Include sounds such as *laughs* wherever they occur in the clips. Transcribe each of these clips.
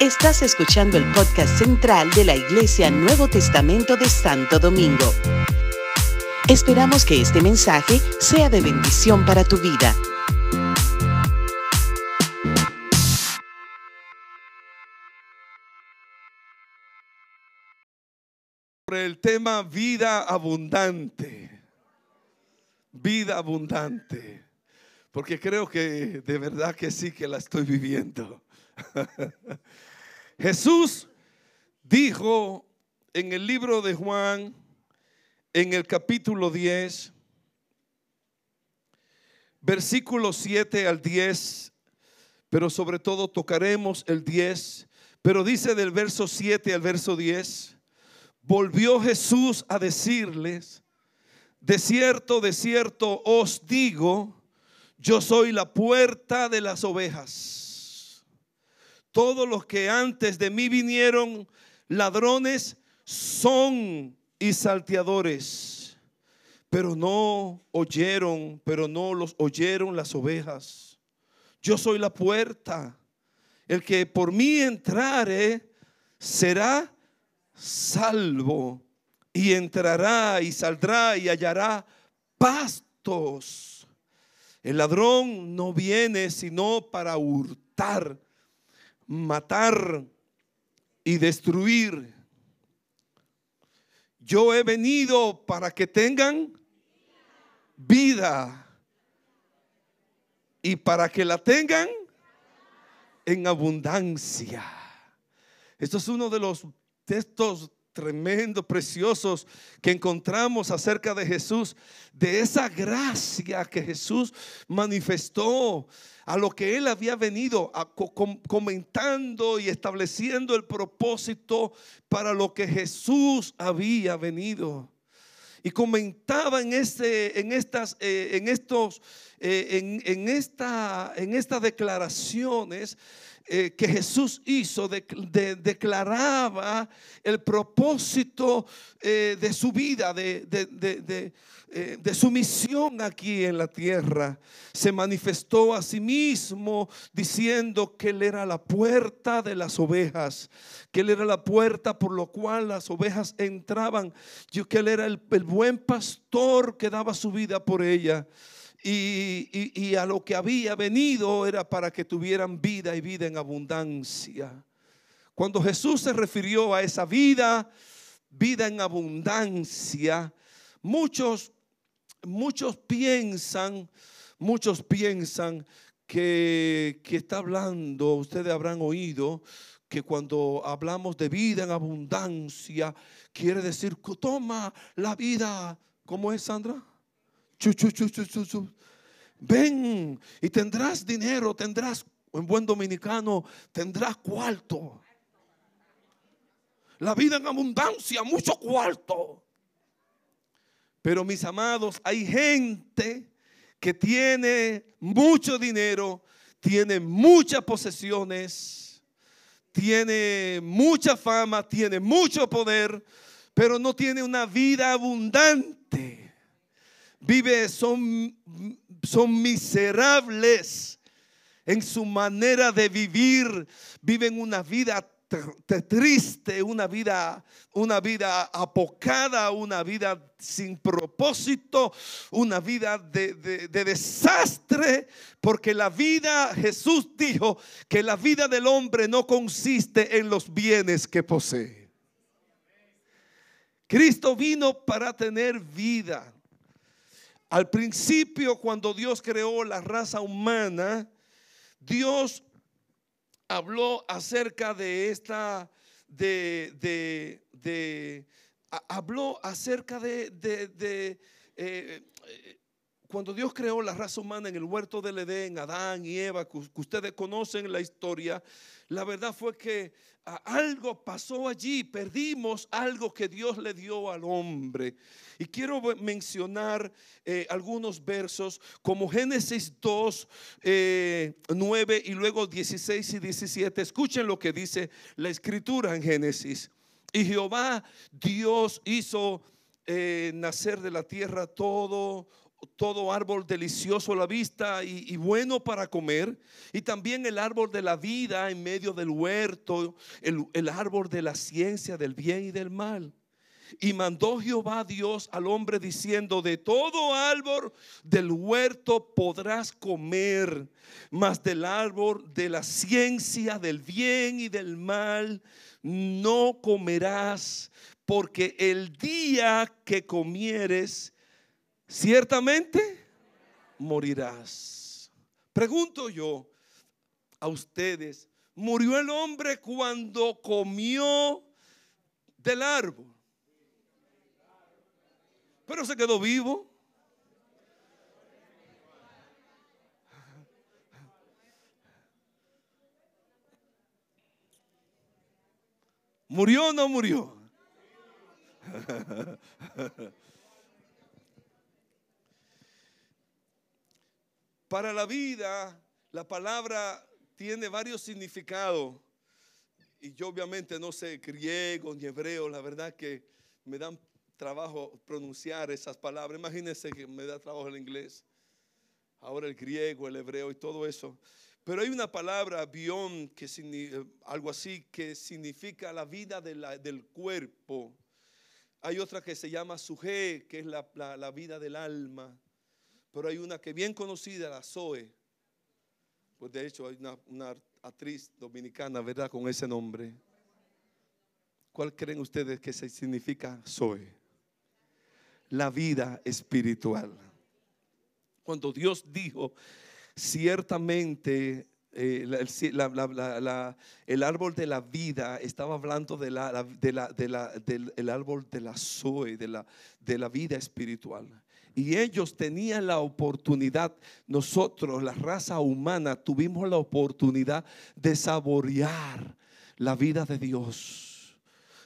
Estás escuchando el podcast central de la Iglesia Nuevo Testamento de Santo Domingo. Esperamos que este mensaje sea de bendición para tu vida. Sobre el tema vida abundante. Vida abundante. Porque creo que de verdad que sí que la estoy viviendo. *laughs* Jesús dijo en el libro de Juan, en el capítulo 10, versículos 7 al 10, pero sobre todo tocaremos el 10, pero dice del verso 7 al verso 10, volvió Jesús a decirles, de cierto, de cierto os digo, yo soy la puerta de las ovejas. Todos los que antes de mí vinieron ladrones son y salteadores, pero no oyeron, pero no los oyeron las ovejas. Yo soy la puerta. El que por mí entrare será salvo y entrará y saldrá y hallará pastos. El ladrón no viene sino para hurtar, matar y destruir. Yo he venido para que tengan vida y para que la tengan en abundancia. Esto es uno de los textos tremendos, preciosos que encontramos acerca de Jesús, de esa gracia que Jesús manifestó a lo que él había venido comentando y estableciendo el propósito para lo que Jesús había venido. Y comentaba en, este, en, estas, eh, en estos, eh, en, esta, en estas declaraciones eh, que Jesús hizo, declaraba el propósito eh, de su vida, de, eh, de, su misión aquí en la tierra. Se manifestó a sí mismo diciendo que Él era la puerta de las ovejas, que Él era la puerta por lo cual las ovejas entraban, que Él era el, el buen pastor que daba su vida por ella. Y, a lo que había venido era para que tuvieran vida y vida en abundancia. Cuando Jesús se refirió a esa vida, vida en abundancia, muchos, muchos piensan, muchos piensan que, que está hablando, ustedes habrán oído, que cuando hablamos de vida en abundancia, quiere decir, toma la vida, ¿cómo es Sandra? Ven y tendrás dinero, tendrás, en buen dominicano, tendrás cuarto. La vida en abundancia, mucho cuarto. Pero mis amados, hay gente que tiene mucho dinero, tiene muchas posesiones, tiene mucha fama, tiene mucho poder, pero no tiene una vida abundante vive, son, son miserables en su manera de vivir, viven una vida triste, una vida, una vida apocada, una vida sin propósito, una vida de, de, desastre, porque la vida, Jesús dijo que la vida del hombre no consiste en los bienes que posee. Cristo vino para tener vida. Al principio, cuando Dios creó la raza humana, Dios habló acerca de esta, de, de, de habló acerca de, de eh, cuando Dios creó la raza humana en el huerto del Edén, Adán y Eva, que ustedes conocen la historia, la verdad fue que algo pasó allí, perdimos algo que Dios le dio al hombre. Y quiero mencionar eh, algunos versos como Génesis 2, 9 eh, y luego 16 y 17. Escuchen lo que dice la escritura en Génesis. Y Jehová Dios hizo eh, nacer de la tierra todo todo árbol delicioso a la vista y, bueno para comer, y también el árbol de la vida en medio del huerto, el, el árbol de la ciencia del bien y del mal. Y mandó Jehová Dios al hombre diciendo, de todo árbol del huerto podrás comer, mas del árbol de la ciencia del bien y del mal no comerás, porque el día que comieres, ciertamente morirás. Pregunto yo a ustedes, ¿murió el hombre cuando comió del árbol? Pero se quedó vivo. ¿Murió o no murió? *laughs* Para la vida, la palabra tiene varios significados. Y yo obviamente no sé griego ni hebreo, la verdad que me dan trabajo pronunciar esas palabras. Imagínense que me da trabajo el inglés, ahora el griego, el hebreo y todo eso. Pero hay una palabra, bión, que eh, algo así, que significa la vida del cuerpo. Hay otra que se llama suje, que es la, vida del alma. Pero hay una que bien conocida, la Zoe. Pues de hecho hay una, actriz dominicana, ¿verdad? Con ese nombre. ¿Cuál creen ustedes que significa Zoe? la vida espiritual. Cuando Dios dijo, ciertamente eh, el árbol de la vida estaba hablando de la, del árbol de la Zoe, de la, de la vida espiritual. Y ellos tenían la oportunidad, nosotros, la raza humana, tuvimos la oportunidad de saborear la vida de Dios.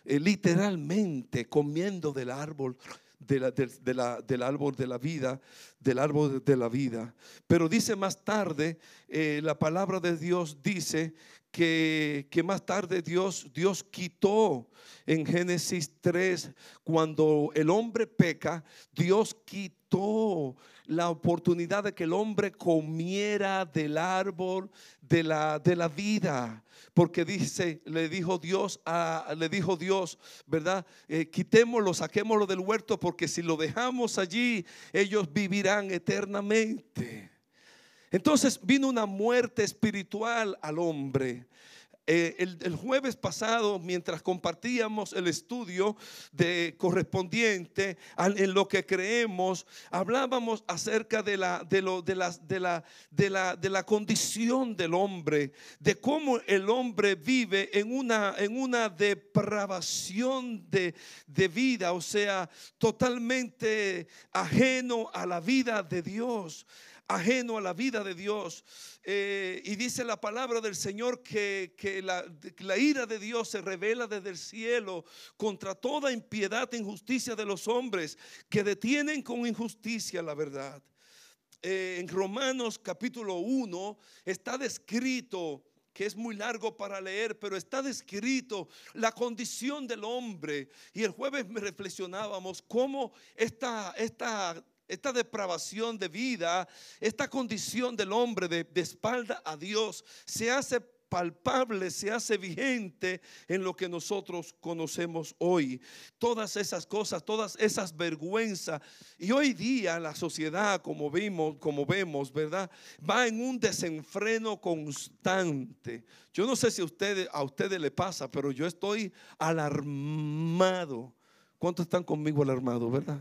Eh, literalmente comiendo del árbol del árbol de la vida, del árbol de la vida. Pero dice más tarde, eh, la palabra de Dios dice que, que, más tarde Dios, Dios quitó en Génesis 3, cuando el hombre peca, Dios quitó la oportunidad de que el hombre comiera del árbol de la, de la vida. Porque dice, le dijo Dios, a, le dijo Dios, ¿verdad? Eh, quitémoslo, saquémoslo del huerto, porque si lo dejamos allí, ellos vivirán eternamente. Entonces vino una muerte espiritual al hombre. Eh, el, jueves pasado, mientras compartíamos el estudio de correspondiente en lo que creemos, hablábamos acerca de la, de, de, la, de, la, condición del hombre, de cómo el hombre vive en una, depravación de, de vida, o sea, totalmente ajeno a la vida de Dios ajeno a la vida de Dios. Eh, y dice la palabra del Señor que, la, la, ira de Dios se revela desde el cielo contra toda impiedad e injusticia de los hombres que detienen con injusticia la verdad. Eh, en Romanos capítulo 1 está descrito que es muy largo para leer, pero está descrito la condición del hombre. Y el jueves me reflexionábamos cómo esta, esta esta depravación de vida, esta condición del hombre de, espalda a Dios, se hace palpable, se hace vigente en lo que nosotros conocemos hoy. Todas esas cosas, todas esas vergüenzas. Y hoy día la sociedad, como vimos, como vemos, ¿verdad? Va en un desenfreno constante. Yo no sé si a ustedes, a ustedes le pasa, pero yo estoy alarmado. ¿Cuántos están conmigo alarmados, verdad?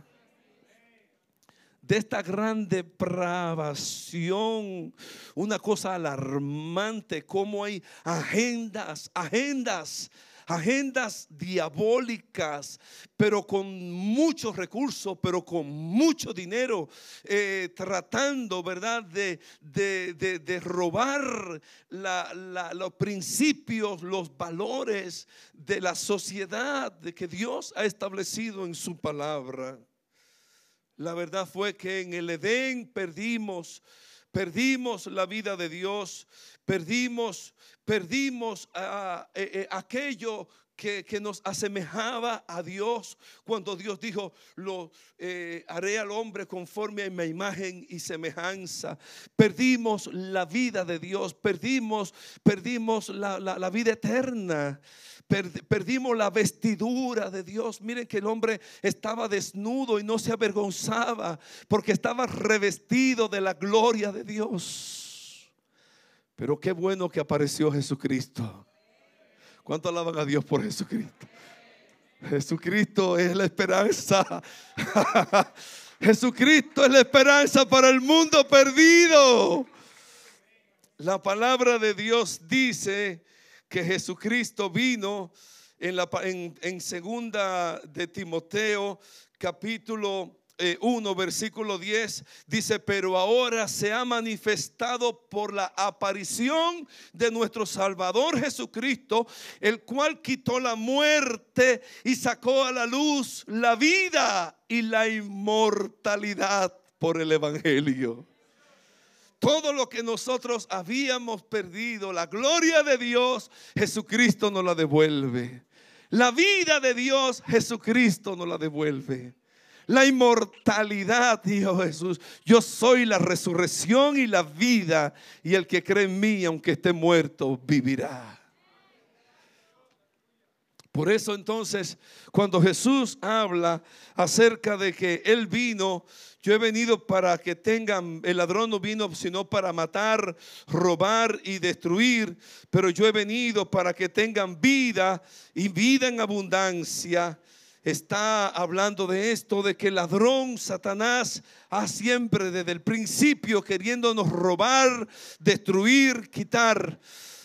De esta gran depravación, una cosa alarmante, como hay agendas, agendas, agendas diabólicas, pero con muchos recursos, pero con mucho dinero, eh, tratando, ¿verdad?, de, de, robar los principios, los valores de la sociedad de que Dios ha establecido en su palabra. La verdad fue que en el Edén perdimos, perdimos la vida de Dios, perdimos, perdimos a, aquello que, nos asemejaba a Dios cuando Dios dijo, lo eh, haré al hombre conforme a mi imagen y semejanza. Perdimos la vida de Dios, perdimos, perdimos la, vida eterna. Perdimos la vestidura de Dios. Miren que el hombre estaba desnudo y no se avergonzaba porque estaba revestido de la gloria de Dios. Pero qué bueno que apareció Jesucristo. ¿Cuánto alaban a Dios por Jesucristo? Jesucristo es la esperanza. *laughs* Jesucristo es la esperanza para el mundo perdido. La palabra de Dios dice que Jesucristo vino en, la, en segunda de Timoteo capítulo 1, eh, versículo 10, dice, pero ahora se ha manifestado por la aparición de nuestro Salvador Jesucristo, el cual quitó la muerte y sacó a la luz la vida y la inmortalidad por el Evangelio. Todo lo que nosotros habíamos perdido, la gloria de Dios, Jesucristo nos la devuelve. La vida de Dios, Jesucristo nos la devuelve la inmortalidad, dijo Jesús. Yo soy la resurrección y la vida, y el que cree en mí, aunque esté muerto, vivirá. Por eso entonces, cuando Jesús habla acerca de que Él vino, yo he venido para que tengan, el ladrón no vino sino para matar, robar y destruir, pero yo he venido para que tengan vida y vida en abundancia está hablando de esto, de que el ladrón, Satanás, ha siempre desde el principio queriéndonos robar, destruir, quitar.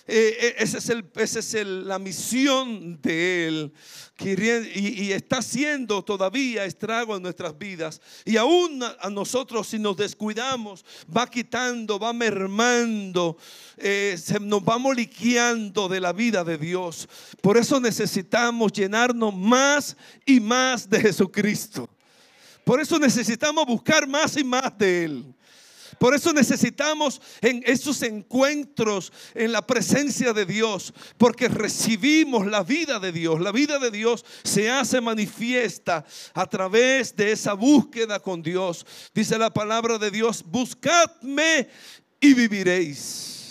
Eh, eh, esa es, el, es la misión de Él. Y, y, está haciendo todavía estrago en nuestras vidas. Y aún a, nosotros si nos descuidamos, va quitando, va mermando, eh, se, nos va moliqueando de la vida de Dios. Por eso necesitamos llenarnos más y más de Jesucristo. Por eso necesitamos buscar más y más de Él. Por eso necesitamos en esos encuentros en la presencia de Dios, porque recibimos la vida de Dios. La vida de Dios se hace manifiesta a través de esa búsqueda con Dios. Dice la palabra de Dios, buscadme y viviréis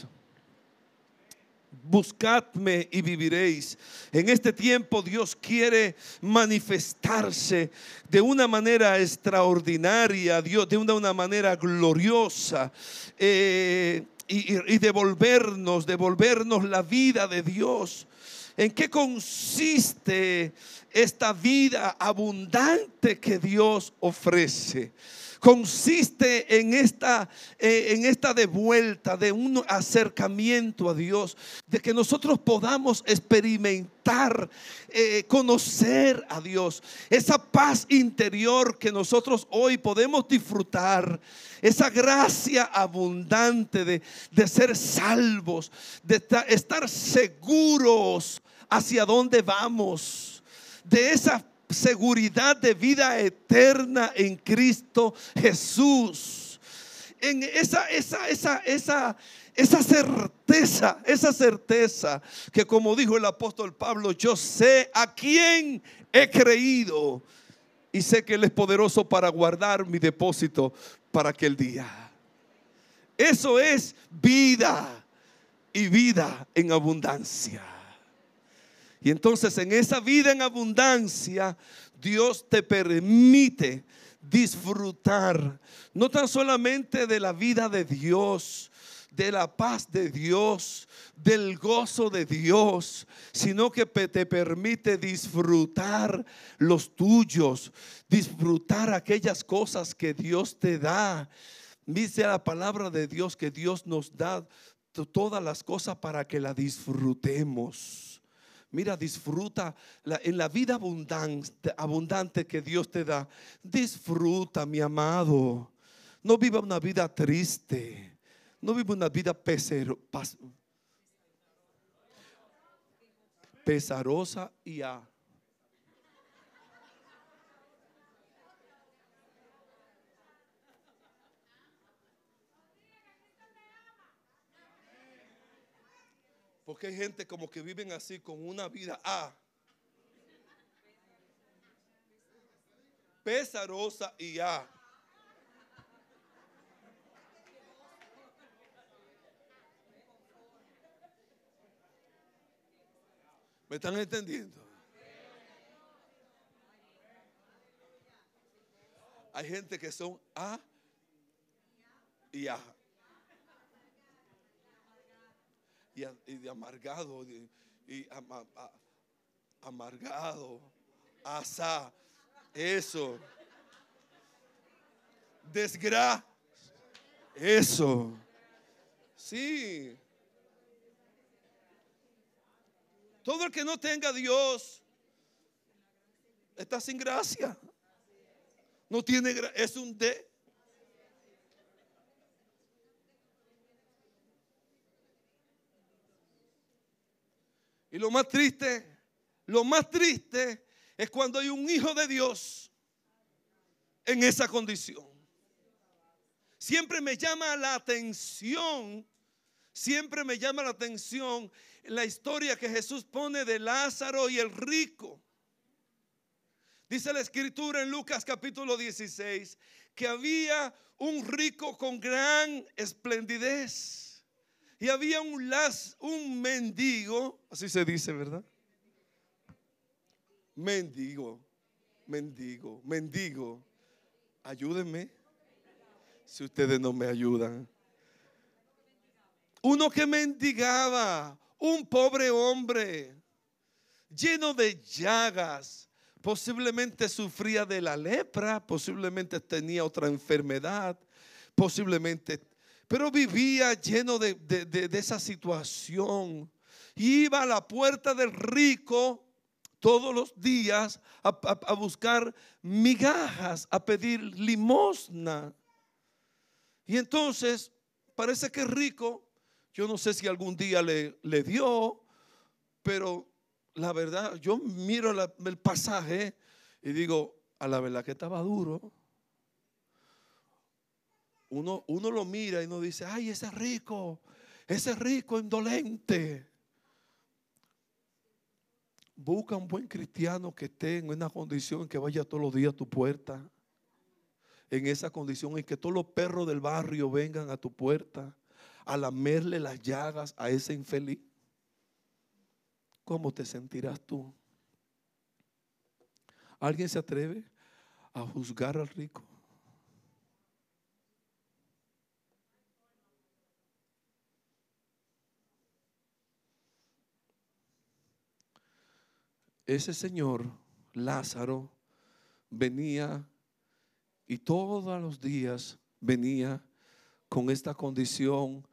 buscadme y viviréis. En este tiempo Dios quiere manifestarse de una manera extraordinaria, Dios, de una, manera gloriosa. Eh, y, y devolvernos, devolvernos la vida de Dios. ¿En qué consiste esta vida abundante que Dios ofrece? Consiste en esta, eh, en esta devuelta de un acercamiento a Dios, de que nosotros podamos experimentar, eh, conocer a Dios, esa paz interior que nosotros hoy podemos disfrutar, esa gracia abundante de, de ser salvos, de estar seguros hacia dónde vamos, de esa seguridad de vida eterna en Cristo Jesús. En esa, esa, esa, esa, esa certeza, esa certeza que como dijo el apóstol Pablo, yo sé a quién he creído y sé que Él es poderoso para guardar mi depósito para aquel día. Eso es vida y vida en abundancia. Y entonces en esa vida en abundancia, Dios te permite disfrutar no tan solamente de la vida de Dios, de la paz de Dios, del gozo de Dios, sino que te permite disfrutar los tuyos, disfrutar aquellas cosas que Dios te da. Dice la palabra de Dios que Dios nos da todas las cosas para que la disfrutemos. Mira, disfruta en la vida abundante, que Dios te da. Disfruta, mi amado. No viva una vida triste. No viva una vida pesarosa y a Porque hay gente como que viven así con una vida A. Pesarosa y A. ¿Me están entendiendo? Hay gente que son A y A. Y, de amargado, y, amargado, asa, eso. Desgracia, eso. Sí. Todo el que no tenga Dios está sin gracia. No tiene es un D. Y lo más triste, lo más triste es cuando hay un hijo de Dios en esa condición. Siempre me llama la atención, siempre me llama la atención la historia que Jesús pone de Lázaro y el rico. Dice la escritura en Lucas capítulo 16 que había un rico con gran esplendidez y había un, las, un mendigo, así se dice, ¿verdad? Mendigo, mendigo, mendigo. Ayúdenme si ustedes no me ayudan. Uno que mendigaba, un pobre hombre lleno de llagas. Posiblemente sufría de la lepra, posiblemente tenía otra enfermedad, posiblemente, pero vivía lleno de, esa situación. Iba a la puerta del rico todos los días a, a, buscar migajas, a pedir limosna. Y entonces parece que rico yo no sé si algún día le, le dio, pero la verdad, yo miro el pasaje y digo, a la verdad que estaba duro. Uno, uno lo mira y uno dice, ay, ese rico, ese rico indolente. Busca un buen cristiano que esté en una condición que vaya todos los días a tu puerta. En esa condición en que todos los perros del barrio vengan a tu puerta a lamerle las llagas a ese infeliz, ¿cómo te sentirás tú? ¿Alguien se atreve a juzgar al rico? Ese señor, Lázaro, venía y todos los días venía con esta condición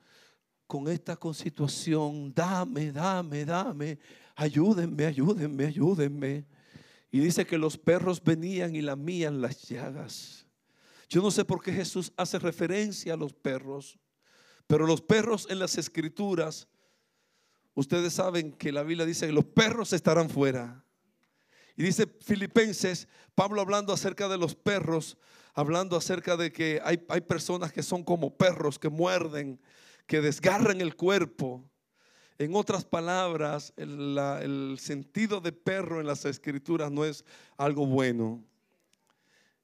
con esta situación, dame, dame, dame, ayúdenme, ayúdenme, ayúdenme. Y dice que los perros venían y lamían las llagas. Yo no sé por qué Jesús hace referencia a los perros, pero los perros en las escrituras, ustedes saben que la Biblia dice que los perros estarán fuera. Y dice Filipenses, Pablo hablando acerca de los perros, hablando acerca de que hay, hay personas que son como perros que muerden, que desgarran el cuerpo. En otras palabras, el, sentido de perro en las escrituras no es algo bueno.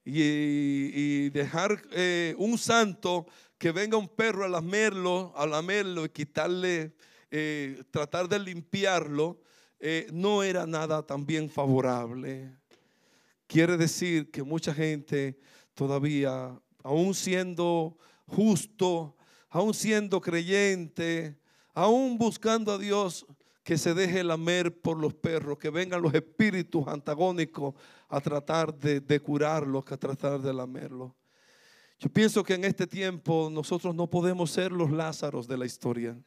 Y, dejar eh, un santo que venga un perro a lamerlo, a lamerlo y quitarle, eh, tratar de limpiarlo, eh, no era nada también favorable. Quiere decir que mucha gente todavía, aún siendo justo, aún siendo creyente, aún buscando a Dios, que se deje lamer por los perros, que vengan los espíritus antagónicos a tratar de, de curarlos, a tratar de lamerlos. Yo pienso que en este tiempo nosotros no podemos ser los Lázaros de la historia.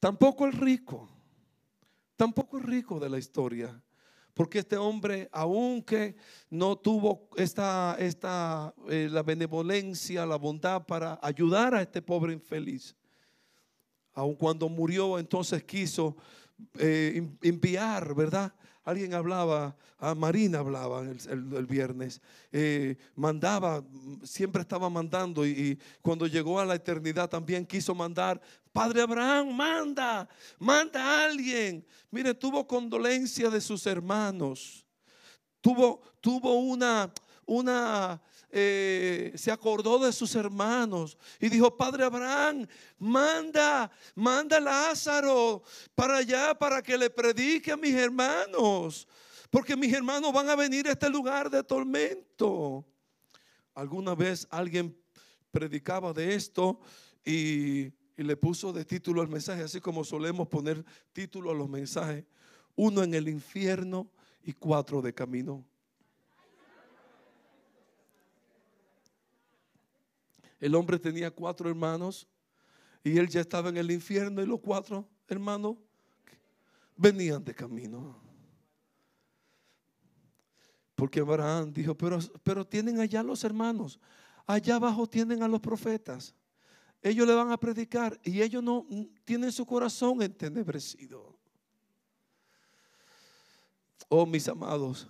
Tampoco el rico, tampoco el rico de la historia. Porque este hombre, aunque no tuvo esta, esta eh, la benevolencia, la bondad para ayudar a este pobre infeliz, aun cuando murió, entonces quiso eh, enviar, ¿verdad? Alguien hablaba, a Marina hablaba el, viernes, eh, mandaba, siempre estaba mandando y, cuando llegó a la eternidad también quiso mandar, Padre Abraham, manda, manda a alguien. Mire, tuvo condolencia de sus hermanos, tuvo, tuvo una, una, eh, se acordó de sus hermanos y dijo, Padre Abraham, manda, manda a Lázaro para allá para que le predique a mis hermanos, porque mis hermanos van a venir a este lugar de tormento. Alguna vez alguien predicaba de esto y, y le puso de título al mensaje, así como solemos poner título a los mensajes, uno en el infierno y cuatro de camino. El hombre tenía cuatro hermanos y él ya estaba en el infierno y los cuatro hermanos venían de camino. Porque Abraham dijo, pero, pero tienen allá los hermanos, allá abajo tienen a los profetas. Ellos le van a predicar y ellos no tienen su corazón entenebrecido. Oh, mis amados,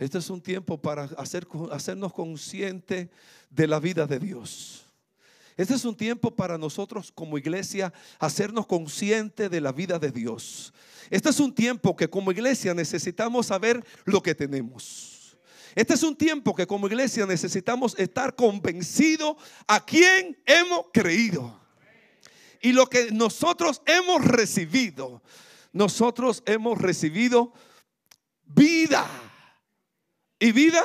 este es un tiempo para hacer, hacernos conscientes de la vida de Dios. Este es un tiempo para nosotros como iglesia hacernos conscientes de la vida de Dios. Este es un tiempo que como iglesia necesitamos saber lo que tenemos. Este es un tiempo que como iglesia necesitamos estar convencidos a quién hemos creído. Y lo que nosotros hemos recibido, nosotros hemos recibido vida y vida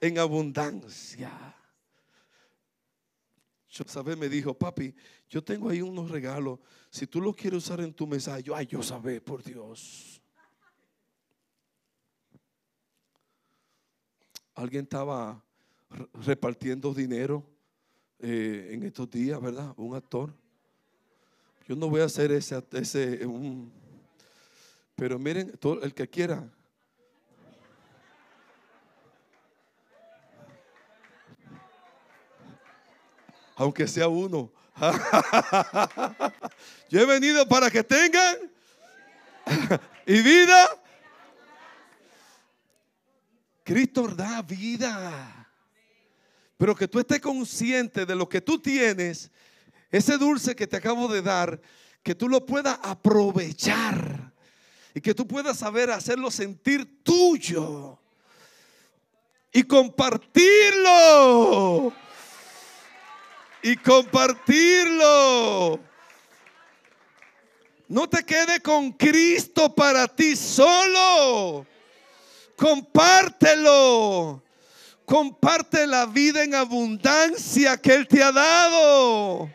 en abundancia. Yo me dijo, papi, yo tengo ahí unos regalos. Si tú los quieres usar en tu mensaje, yo, ay, yo sabé, por Dios. Alguien estaba repartiendo dinero eh, en estos días, ¿verdad? Un actor. Yo no voy a hacer ese, ese pero miren, el que quiera, aunque sea uno. *laughs* Yo he venido para que tengan *laughs* y vida. Cristo da vida. Pero que tú estés consciente de lo que tú tienes, ese dulce que te acabo de dar, que tú lo puedas aprovechar y que tú puedas saber hacerlo sentir tuyo y compartirlo y compartirlo. No te quede con Cristo para ti solo. Compártelo. Comparte la vida en abundancia que Él te ha dado.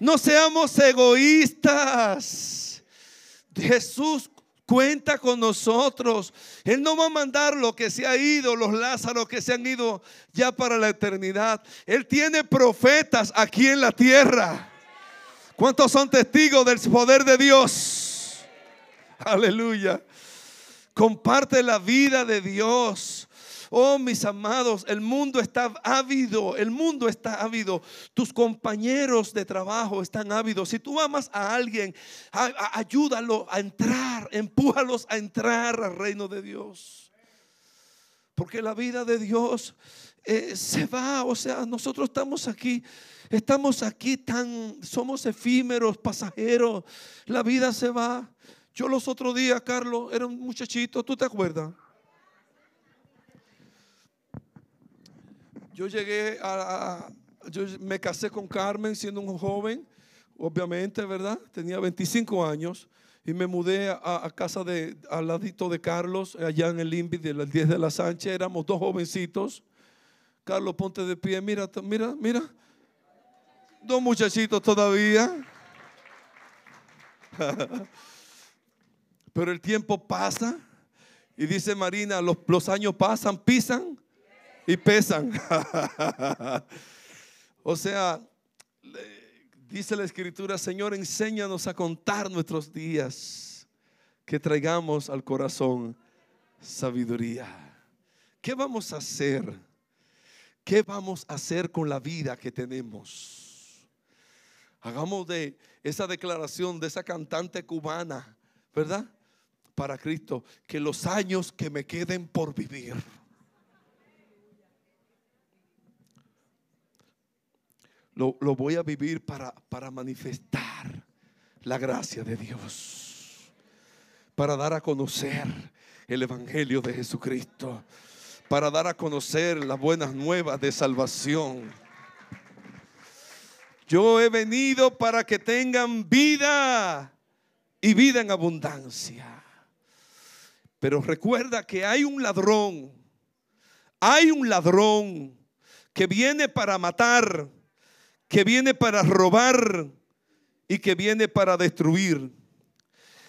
No seamos egoístas. Jesús cuenta con nosotros. Él no va a mandar lo que se ha ido, los Lázaros que se han ido ya para la eternidad. Él tiene profetas aquí en la tierra. ¿Cuántos son testigos del poder de Dios? Aleluya. Comparte la vida de Dios. Oh, mis amados, el mundo está ávido, el mundo está ávido. Tus compañeros de trabajo están ávidos. Si tú amas a alguien, ayúdalo a entrar, *laughs* empújalos a entrar al reino de Dios. Porque la vida de Dios eh, se va, o sea, nosotros estamos aquí, estamos aquí tan, somos efímeros, pasajeros, la vida se va. Yo los otros días, Carlos, era un muchachito, ¿tú te acuerdas? Yo llegué a, yo me casé con Carmen siendo un joven, obviamente, ¿verdad? Tenía 25 años y me mudé a, casa de, al ladito de Carlos, allá en el INVI de las 10 de la Sánchez. Éramos dos jovencitos. Carlos, ponte de pie. Mira, mira, mira. Dos muchachitos todavía. *laughs* Pero el tiempo pasa. Y dice Marina, los, los años pasan, pisan y pesan. *laughs* o sea, dice la escritura, Señor, enséñanos a contar nuestros días, que traigamos al corazón sabiduría. ¿Qué vamos a hacer? ¿Qué vamos a hacer con la vida que tenemos? Hagamos de esa declaración de esa cantante cubana, ¿verdad? Para Cristo, que los años que me queden por vivir lo, voy a vivir para, para manifestar la gracia de Dios, para dar a conocer el Evangelio de Jesucristo, para dar a conocer las buenas nuevas de salvación. Yo he venido para que tengan vida y vida en abundancia. Pero recuerda que hay un ladrón, hay un ladrón que viene para matar, que viene para robar y que viene para destruir.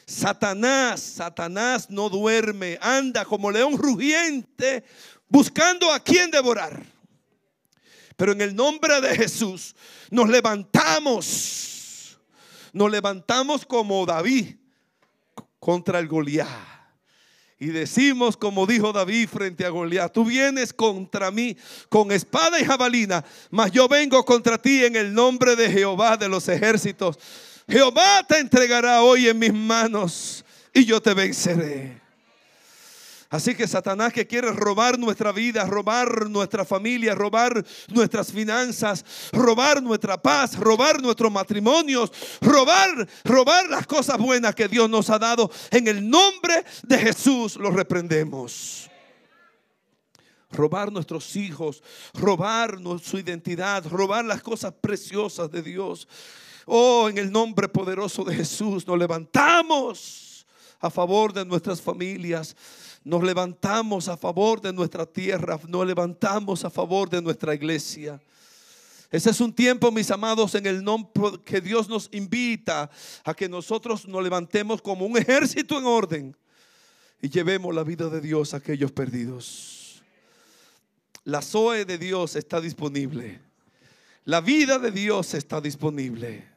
Satanás, Satanás no duerme, anda como león rugiente buscando a quien devorar. Pero en el nombre de Jesús nos levantamos, nos levantamos como David contra el Goliat. Y decimos, como dijo David frente a Goliat, tú vienes contra mí con espada y jabalina, mas yo vengo contra ti en el nombre de Jehová de los ejércitos. Jehová te entregará hoy en mis manos y yo te venceré. Así que Satanás que quiere robar nuestra vida, robar nuestra familia, robar nuestras finanzas, robar nuestra paz, robar nuestros matrimonios, robar, robar las cosas buenas que Dios nos ha dado, en el nombre de Jesús lo reprendemos. Robar nuestros hijos, robar su identidad, robar las cosas preciosas de Dios. Oh, en el nombre poderoso de Jesús nos levantamos a favor de nuestras familias nos levantamos a favor de nuestra tierra, nos levantamos a favor de nuestra iglesia. Ese es un tiempo, mis amados, en el nombre que Dios nos invita a que nosotros nos levantemos como un ejército en orden y llevemos la vida de Dios a aquellos perdidos. La Zoe de Dios está disponible. La vida de Dios está disponible.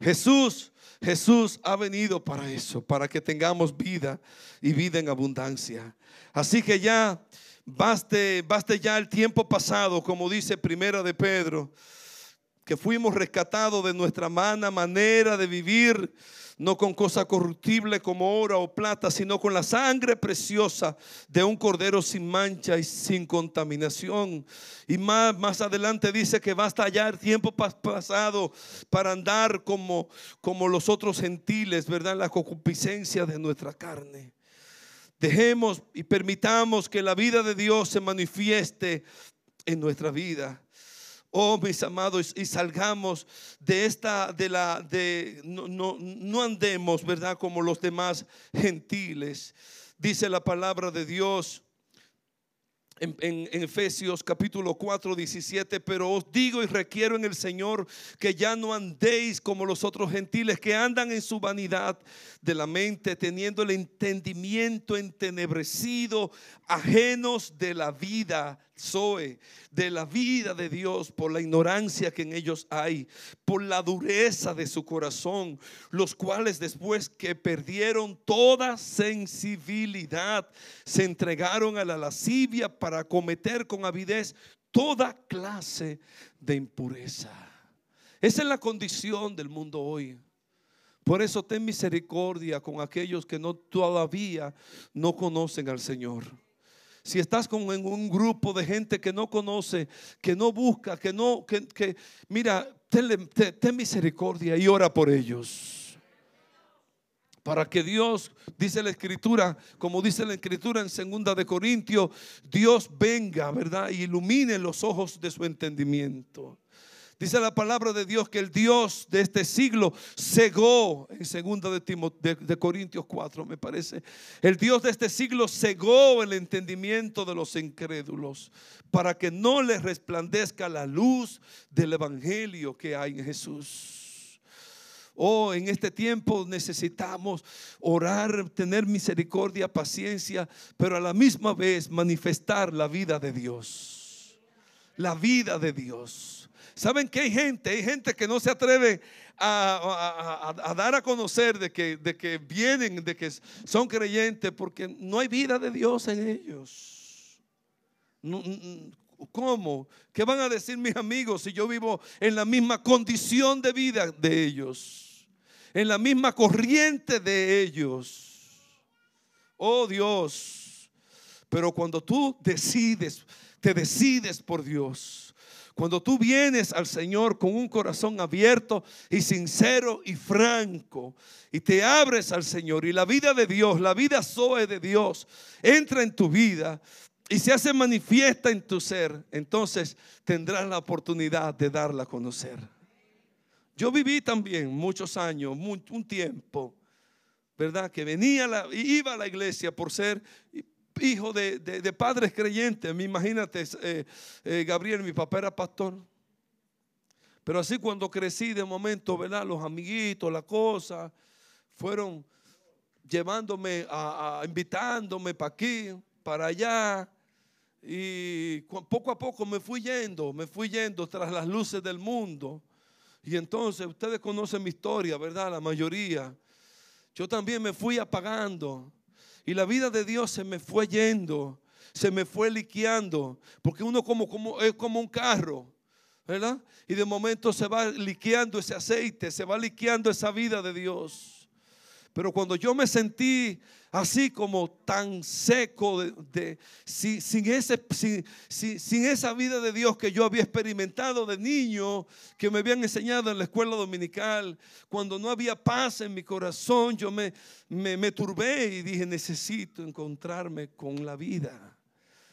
Jesús Jesús ha venido para eso, para que tengamos vida y vida en abundancia. Así que ya baste, baste ya el tiempo pasado, como dice Primera de Pedro, que fuimos rescatados de nuestra mala manera de vivir no con cosa corruptible como oro o plata, sino con la sangre preciosa de un cordero sin mancha y sin contaminación. Y más, más adelante dice que basta el tiempo pasado para andar como, como los otros gentiles, ¿verdad? La concupiscencia de nuestra carne. Dejemos y permitamos que la vida de Dios se manifieste en nuestra vida. Oh, mis amados, y salgamos de esta, de la, de, no, no, no andemos, ¿verdad? Como los demás gentiles. Dice la palabra de Dios en, Efesios capítulo 4, 17, pero os digo y requiero en el Señor que ya no andéis como los otros gentiles que andan en su vanidad de la mente, teniendo el entendimiento entenebrecido, ajenos de la vida, De la vida de Dios, por la ignorancia que en ellos hay, por la dureza de su corazón, los cuales después que perdieron toda sensibilidad, se entregaron a la lascivia para cometer con avidez toda clase de impureza. Esa es la condición del mundo hoy. Por eso ten misericordia con aquellos que no todavía no conocen al Señor. Si estás con en un grupo de gente que no conoce, que no busca, que no, que, mira, ten, misericordia y ora por ellos. Para que Dios, dice la escritura, como dice la escritura en segunda de Corintios, Dios venga, ¿verdad? Y ilumine los ojos de su entendimiento. Dice la palabra de Dios que el Dios de este siglo cegó, en segunda de, de, Corintios 4 me parece, el Dios de este siglo cegó el entendimiento de los incrédulos para que no les resplandezca la luz del Evangelio que hay en Jesús. Oh, en este tiempo necesitamos orar, tener misericordia, paciencia, pero a la misma vez manifestar la vida de Dios. La vida de Dios. ¿Saben que hay gente? Hay gente que no se atreve a, dar a conocer de que, de que vienen, de que son creyentes, porque no hay vida de Dios en ellos. ¿Cómo? ¿Qué van a decir mis amigos si yo vivo en la misma condición de vida de ellos? En la misma corriente de ellos. Oh Dios. Pero cuando tú decides, te decides por Dios cuando tú vienes al Señor con un corazón abierto y sincero y franco y te abres al Señor y la vida de Dios, la vida Zoe de Dios entra en tu vida, y se hace manifiesta en tu ser, entonces tendrás la oportunidad de darla a conocer. Yo viví también muchos años, un tiempo, ¿verdad? Que venía, la, iba a la iglesia por ser hijo de, padres creyentes. Imagínate, eh, eh, Gabriel, mi papá era pastor. Pero así cuando crecí de momento, ¿verdad? Los amiguitos, la cosa, fueron llevándome, a invitándome para aquí, para allá. Y poco a poco me fui yendo, me fui yendo tras las luces del mundo. Y entonces ustedes conocen mi historia, ¿verdad? La mayoría. Yo también me fui apagando. Y la vida de Dios se me fue yendo, se me fue liqueando. Porque uno como, como, es como un carro, ¿verdad? Y de momento se va liqueando ese aceite, se va liqueando esa vida de Dios. Pero cuando yo me sentí así como tan seco, de, sin, esa vida de Dios que yo había experimentado de niño, que me habían enseñado en la escuela dominical, cuando no había paz en mi corazón, yo me turbé y dije, necesito encontrarme con la vida.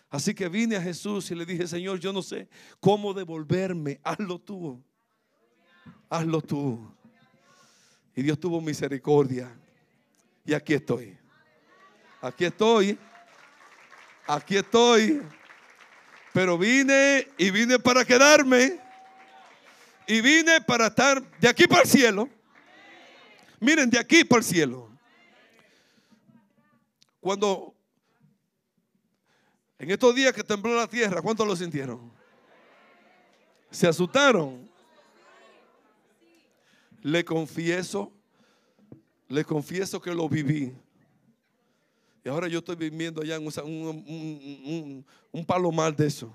Así que vine a Jesús y le dije, Señor, yo no sé cómo devolverme, hazlo tú, hazlo tú. Y Dios tuvo misericordia. Y aquí estoy. Aquí estoy. Aquí estoy. Pero vine y vine para quedarme. Y vine para estar de aquí para el cielo. Miren, de aquí para el cielo. Cuando en estos días que tembló la tierra, ¿cuántos lo sintieron? ¿Se asustaron? Le confieso le confieso que lo viví. Y ahora yo estoy viviendo allá en un, un, palomar de eso.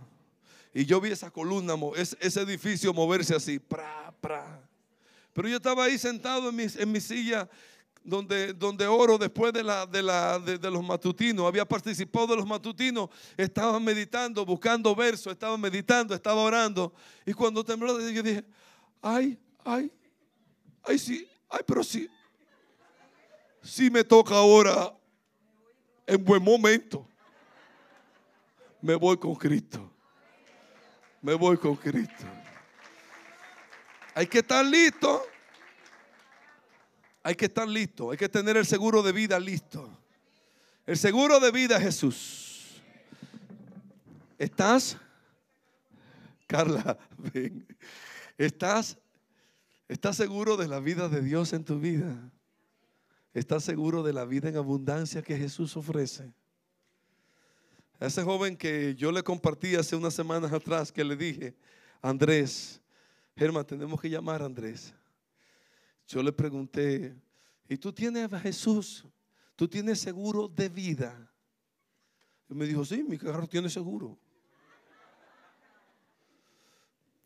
Y yo vi esa columna, ese, edificio moverse así. Pra, pra. Pero yo estaba ahí sentado en mi, en mi silla donde, donde oro después de, la, de, la, de, los matutinos. Había participado de los matutinos. Estaba meditando, buscando versos. Estaba meditando, estaba orando. Y cuando tembló, yo dije, ay, ay, ay, sí, ay, pero sí, si me toca ahora en buen momento, me voy con Cristo. Me voy con Cristo. Hay que estar listo. Hay que estar listo. Hay que tener el seguro de vida listo. El seguro de vida Jesús. ¿Estás? Carla, *laughs* ven. ¿Estás? ¿Estás seguro de la vida de Dios en tu vida? ¿Estás seguro de la vida en abundancia que Jesús ofrece? A ese joven que yo le compartí hace unas semanas atrás, que le dije, Andrés, Germán, tenemos que llamar a Andrés. Yo le pregunté, ¿y tú tienes a Jesús? ¿Tú tienes seguro de vida? Y me dijo, sí, mi carro tiene seguro.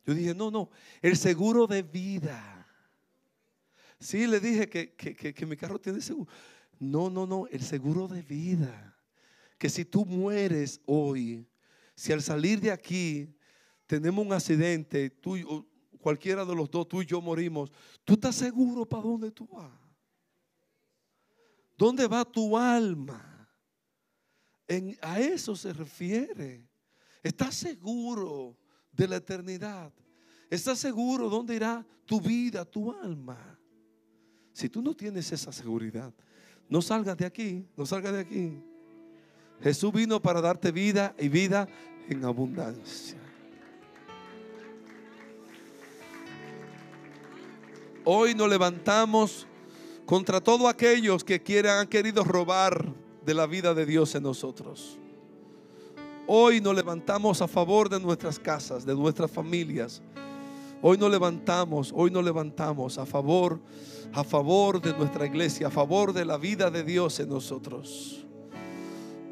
Yo dije, no, no, el seguro de vida. Sí, le dije que, mi carro tiene seguro. No, no, no, el seguro de vida. Que si tú mueres hoy, si al salir de aquí tenemos un accidente, tú, cualquiera de los dos, tú y yo morimos, tú estás seguro para dónde tú vas. ¿Dónde va tu alma? A eso se refiere. ¿Estás seguro de la eternidad? ¿Estás seguro dónde irá tu vida, tu alma? Si tú no tienes esa seguridad, no salgas de aquí, no salgas de aquí. Jesús vino para darte vida y vida en abundancia. Hoy nos levantamos contra todos aquellos que quieran, han querido robar de la vida de Dios en nosotros. Hoy nos levantamos a favor de nuestras casas, de nuestras familias. Hoy nos levantamos, hoy nos levantamos a favor a favor de nuestra iglesia, a favor de la vida de Dios en nosotros.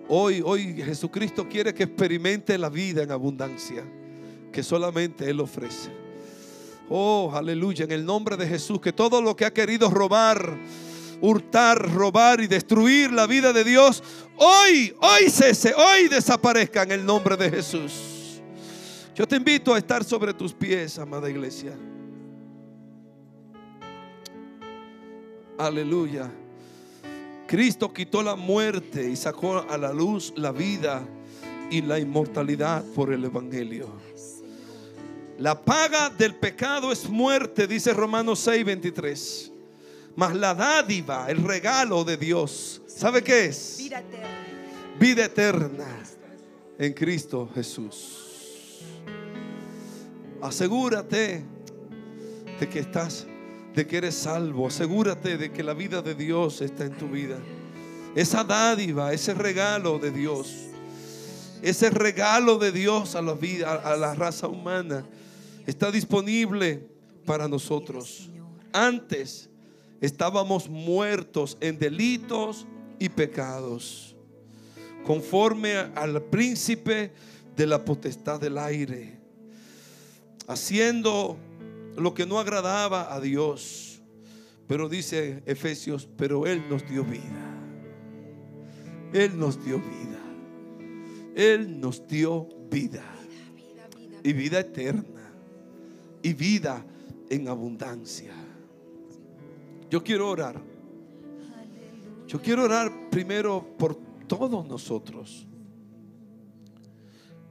Hoy, hoy Jesucristo quiere que experimente la vida en abundancia que solamente Él ofrece. Oh, aleluya, en el nombre de Jesús, que todo lo que ha querido robar, hurtar, robar y destruir la vida de Dios, hoy, hoy cese, hoy desaparezca en el nombre de Jesús. Yo te invito a estar sobre tus pies, amada iglesia. Aleluya. Cristo quitó la muerte y sacó a la luz la vida y la inmortalidad por el Evangelio. La paga del pecado es muerte, dice Romanos 6, 23. Mas la dádiva, el regalo de Dios, ¿sabe qué es? Vida eterna. Vida eterna en Cristo Jesús. Asegúrate de que estás, de que eres salvo. Asegúrate de que la vida de Dios está en tu vida. Esa dádiva, ese regalo de Dios, ese regalo de Dios a la vida, a la raza humana, está disponible para nosotros. Antes estábamos muertos en delitos y pecados, conforme al príncipe de la potestad del aire, haciendo lo que no agradaba a Dios. Pero dice Efesios, pero Él nos dio vida. Él nos dio vida. Él nos dio vida. Y vida eterna. Y vida en abundancia. Yo quiero orar. Yo quiero orar primero por todos nosotros.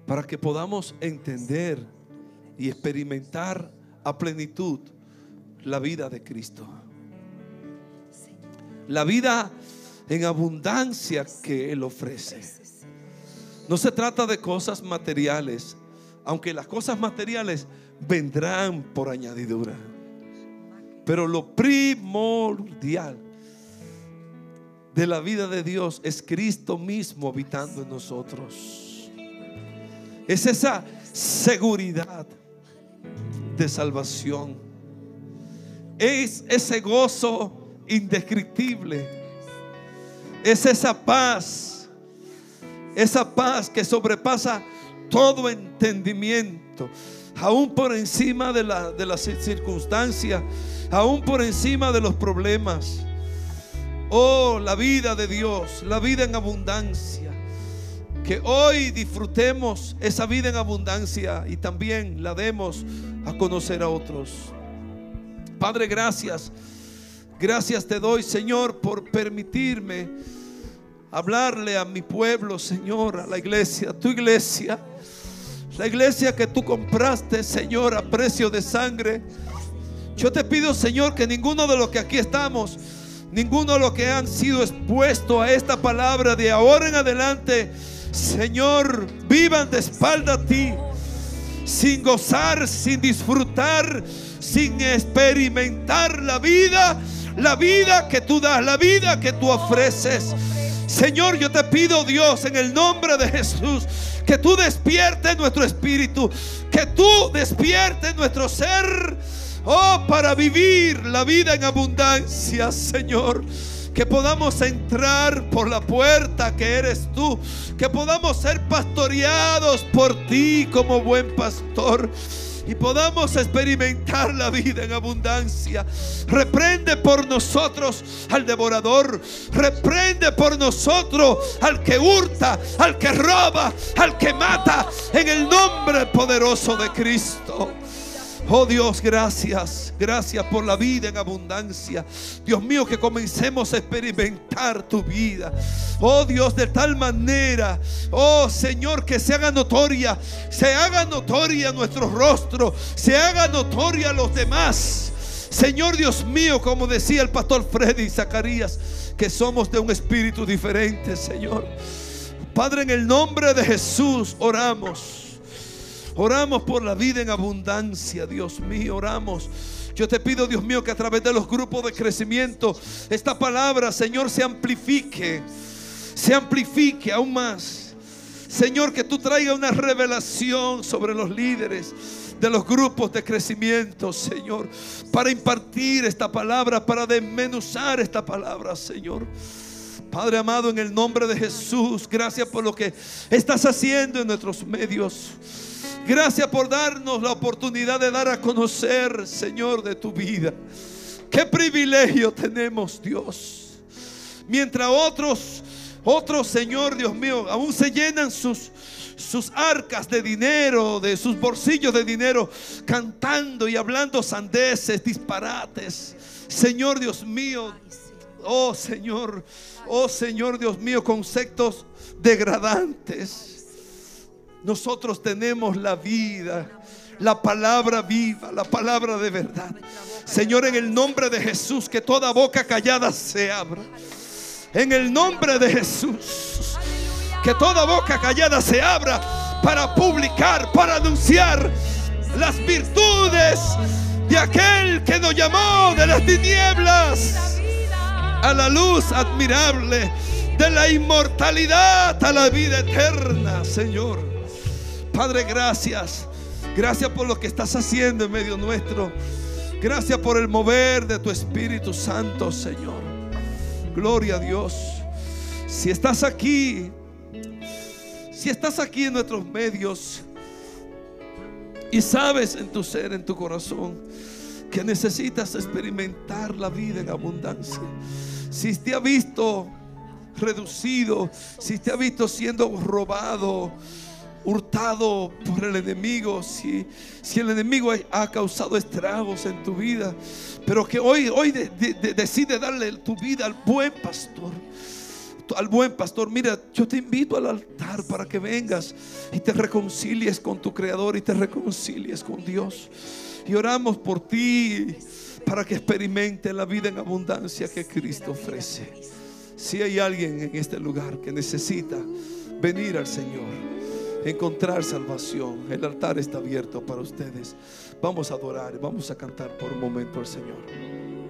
Para que podamos entender y experimentar a plenitud la vida de Cristo. La vida en abundancia que Él ofrece. No se trata de cosas materiales, aunque las cosas materiales vendrán por añadidura. Pero lo primordial de la vida de Dios es Cristo mismo habitando en nosotros. Es esa seguridad de salvación. Es ese gozo indescriptible. Es esa paz. Esa paz que sobrepasa todo entendimiento. Aún por encima de, de las circunstancias. Aún por encima de los problemas. Oh, la vida de Dios. La vida en abundancia. Que hoy disfrutemos esa vida en abundancia y también la demos a conocer a otros. Padre, gracias. Gracias te doy, Señor, por permitirme hablarle a mi pueblo, Señor, a la iglesia, a tu iglesia. La iglesia que tú compraste, Señor, a precio de sangre. Yo te pido, Señor, que ninguno de los que aquí estamos, ninguno de los que han sido expuestos a esta palabra de ahora en adelante, Señor, vivan de espalda a ti, sin gozar, sin disfrutar, sin experimentar la vida, la vida que tú das, la vida que tú ofreces. Señor, yo te pido, Dios, en el nombre de Jesús, que tú despiertes nuestro espíritu, que tú despiertes nuestro ser, oh, para vivir la vida en abundancia, Señor que podamos entrar por la puerta que eres tú, que podamos ser pastoreados por ti como buen pastor y podamos experimentar la vida en abundancia. Reprende por nosotros al devorador. Reprende por nosotros al que hurta, al que roba, al que mata. En el nombre poderoso de Cristo. Oh Dios, gracias. Gracias por la vida en abundancia. Dios mío, que comencemos a experimentar tu vida. Oh Dios, de tal manera. Oh Señor, que se haga notoria. Se haga notoria nuestro rostro. Se haga notoria a los demás. Señor Dios mío, como decía el pastor Freddy Zacarías, que somos de un espíritu diferente, Señor. Padre, en el nombre de Jesús oramos. Oramos por la vida en abundancia, Dios mío, oramos. Yo te pido, Dios mío, que a través de los grupos de crecimiento, esta palabra, Señor, se amplifique, se amplifique aún más. Señor, que tú traigas una revelación sobre los líderes de los grupos de crecimiento, Señor, para impartir esta palabra, para desmenuzar esta palabra, Señor. Padre amado, en el nombre de Jesús, gracias por lo que estás haciendo en nuestros medios. Gracias por darnos la oportunidad de dar a conocer, Señor, de tu vida. Qué privilegio tenemos, Dios. Mientras otros, otros, Señor, Dios mío, aún se llenan sus, sus arcas de dinero, de sus bolsillos de dinero, cantando y hablando sandeces, disparates. Señor Dios mío, oh Señor, oh Señor Dios mío, conceptos degradantes. Nosotros tenemos la vida, la palabra viva, la palabra de verdad. Señor, en el nombre de Jesús, que toda boca callada se abra. En el nombre de Jesús, que toda boca callada se abra para publicar, para anunciar las virtudes de aquel que nos llamó de las tinieblas a la luz admirable de la inmortalidad a la vida eterna, Señor. Padre, gracias. Gracias por lo que estás haciendo en medio nuestro. Gracias por el mover de tu Espíritu Santo, Señor. Gloria a Dios. Si estás aquí, si estás aquí en nuestros medios y sabes en tu ser, en tu corazón, que necesitas experimentar la vida en abundancia. Si te ha visto reducido, si te ha visto siendo robado, hurtado por el enemigo, si, si el enemigo ha causado estragos en tu vida, pero que hoy, hoy decide darle tu vida al buen pastor. Al buen pastor, mira, yo te invito al altar para que vengas y te reconcilies con tu creador y te reconcilies con Dios. Y oramos por ti para que experimente la vida en abundancia que Cristo ofrece. Si hay alguien en este lugar que necesita venir al Señor, encontrar salvación, el altar está abierto para ustedes. Vamos a adorar, vamos a cantar por un momento al Señor.